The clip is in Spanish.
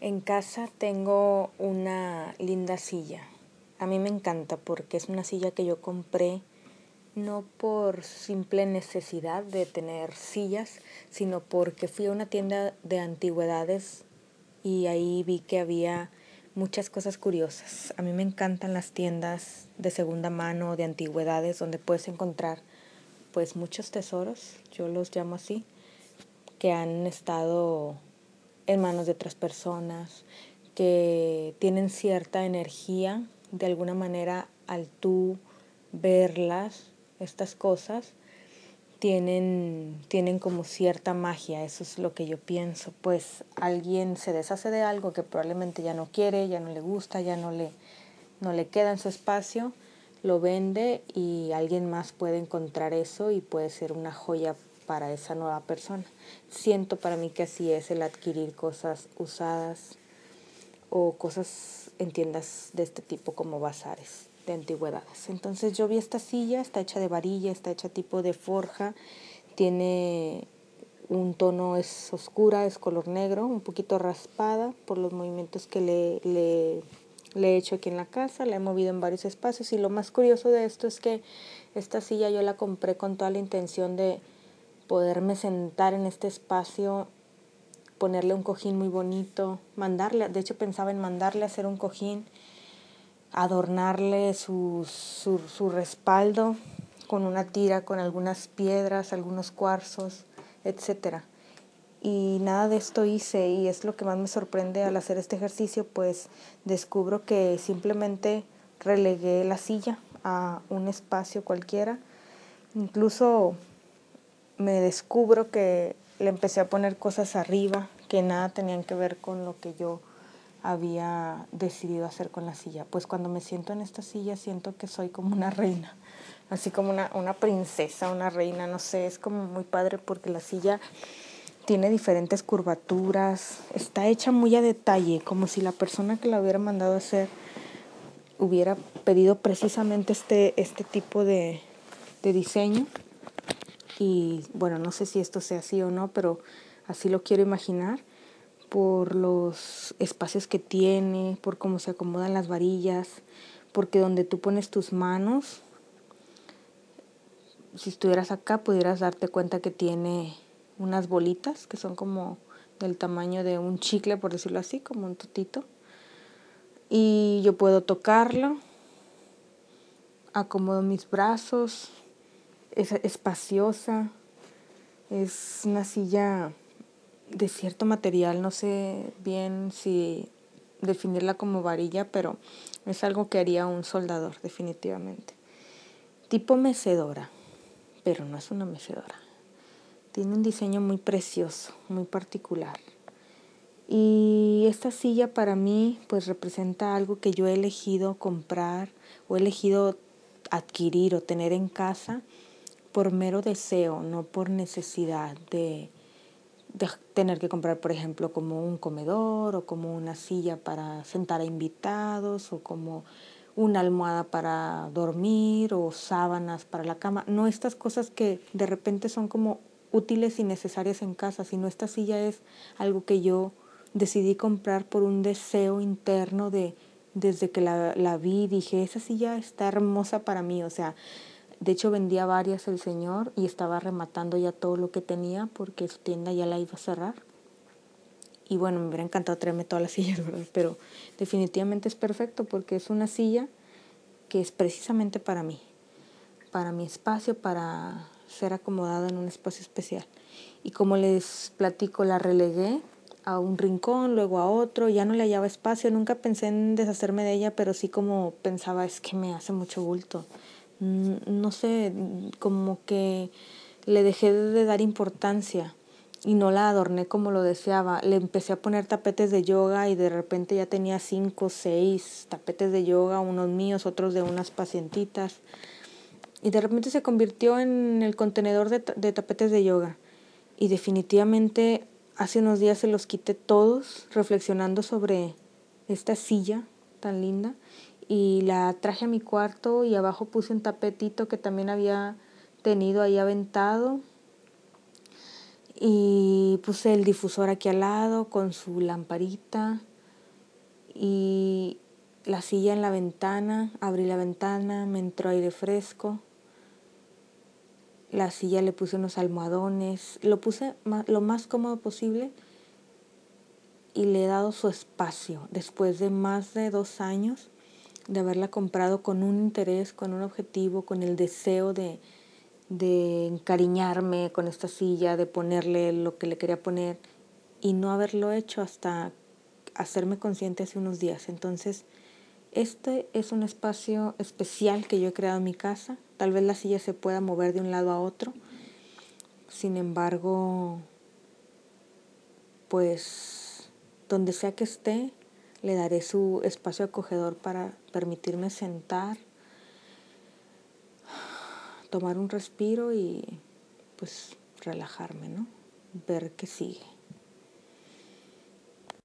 En casa tengo una linda silla. A mí me encanta porque es una silla que yo compré no por simple necesidad de tener sillas, sino porque fui a una tienda de antigüedades y ahí vi que había muchas cosas curiosas. A mí me encantan las tiendas de segunda mano, de antigüedades, donde puedes encontrar pues muchos tesoros, yo los llamo así, que han estado en manos de otras personas, que tienen cierta energía, de alguna manera al tú verlas, estas cosas, tienen, tienen como cierta magia, eso es lo que yo pienso, pues alguien se deshace de algo que probablemente ya no quiere, ya no le gusta, ya no le, no le queda en su espacio, lo vende y alguien más puede encontrar eso y puede ser una joya para esa nueva persona. Siento para mí que así es el adquirir cosas usadas o cosas en tiendas de este tipo como bazares de antigüedades. Entonces yo vi esta silla, está hecha de varilla, está hecha tipo de forja, tiene un tono es oscura, es color negro, un poquito raspada por los movimientos que le, le, le he hecho aquí en la casa, la he movido en varios espacios y lo más curioso de esto es que esta silla yo la compré con toda la intención de poderme sentar en este espacio, ponerle un cojín muy bonito, mandarle, de hecho pensaba en mandarle a hacer un cojín, adornarle su, su, su respaldo con una tira, con algunas piedras, algunos cuarzos, etc. Y nada de esto hice y es lo que más me sorprende al hacer este ejercicio, pues descubro que simplemente relegué la silla a un espacio cualquiera. Incluso me descubro que le empecé a poner cosas arriba que nada tenían que ver con lo que yo había decidido hacer con la silla. Pues cuando me siento en esta silla siento que soy como una reina, así como una, una princesa, una reina, no sé, es como muy padre porque la silla tiene diferentes curvaturas, está hecha muy a detalle, como si la persona que la hubiera mandado a hacer hubiera pedido precisamente este, este tipo de, de diseño y bueno, no sé si esto sea así o no, pero así lo quiero imaginar por los espacios que tiene, por cómo se acomodan las varillas, porque donde tú pones tus manos, si estuvieras acá pudieras darte cuenta que tiene unas bolitas que son como del tamaño de un chicle, por decirlo así, como un tutito. Y yo puedo tocarlo, acomodo mis brazos, es espaciosa, es una silla de cierto material, no sé bien si definirla como varilla, pero es algo que haría un soldador definitivamente. Tipo mecedora, pero no es una mecedora. Tiene un diseño muy precioso, muy particular. Y esta silla para mí pues representa algo que yo he elegido comprar o he elegido adquirir o tener en casa por mero deseo, no por necesidad de, tener que comprar, por ejemplo, como un comedor o como una silla para sentar a invitados o como una almohada para dormir o sábanas para la cama. No estas cosas que de repente son como útiles y necesarias en casa, sino esta silla es algo que yo decidí comprar por un deseo interno de desde que la, la vi dije, esa silla está hermosa para mí, o sea, de hecho vendía varias el señor y estaba rematando ya todo lo que tenía porque su tienda ya la iba a cerrar. Y bueno, me hubiera encantado traerme todas las sillas. Pero definitivamente es perfecto porque es una silla que es precisamente para mí, para mi espacio, para ser acomodada en un espacio especial. Y como les platico, la relegué a un rincón, luego a otro, ya no le hallaba espacio, nunca pensé en deshacerme de ella, pero sí como pensaba, es que me hace mucho bulto no sé, como que le dejé de dar importancia y no la adorné como lo deseaba. Le empecé a poner tapetes de yoga y de repente ya tenía cinco, seis tapetes de yoga, unos míos, otros de unas pacientitas. Y de repente se convirtió en el contenedor de, de tapetes de yoga. Y definitivamente hace unos días se los quité todos reflexionando sobre esta silla tan linda y la traje a mi cuarto y abajo puse un tapetito que también había tenido ahí aventado. Y puse el difusor aquí al lado con su lamparita Y la silla en la ventana, abrí la ventana, me entró aire fresco. La silla le puse unos almohadones, lo puse lo más cómodo posible y le he dado su espacio. Después de más de dos años de haberla comprado con un interés, con un objetivo, con el deseo de, de encariñarme con esta silla, de ponerle lo que le quería poner y no haberlo hecho hasta hacerme consciente hace unos días. Entonces, este es un espacio especial que yo he creado en mi casa. Tal vez la silla se pueda mover de un lado a otro. Sin embargo, pues donde sea que esté, le daré su espacio acogedor para permitirme sentar, tomar un respiro y pues relajarme, ¿no? Ver qué sigue.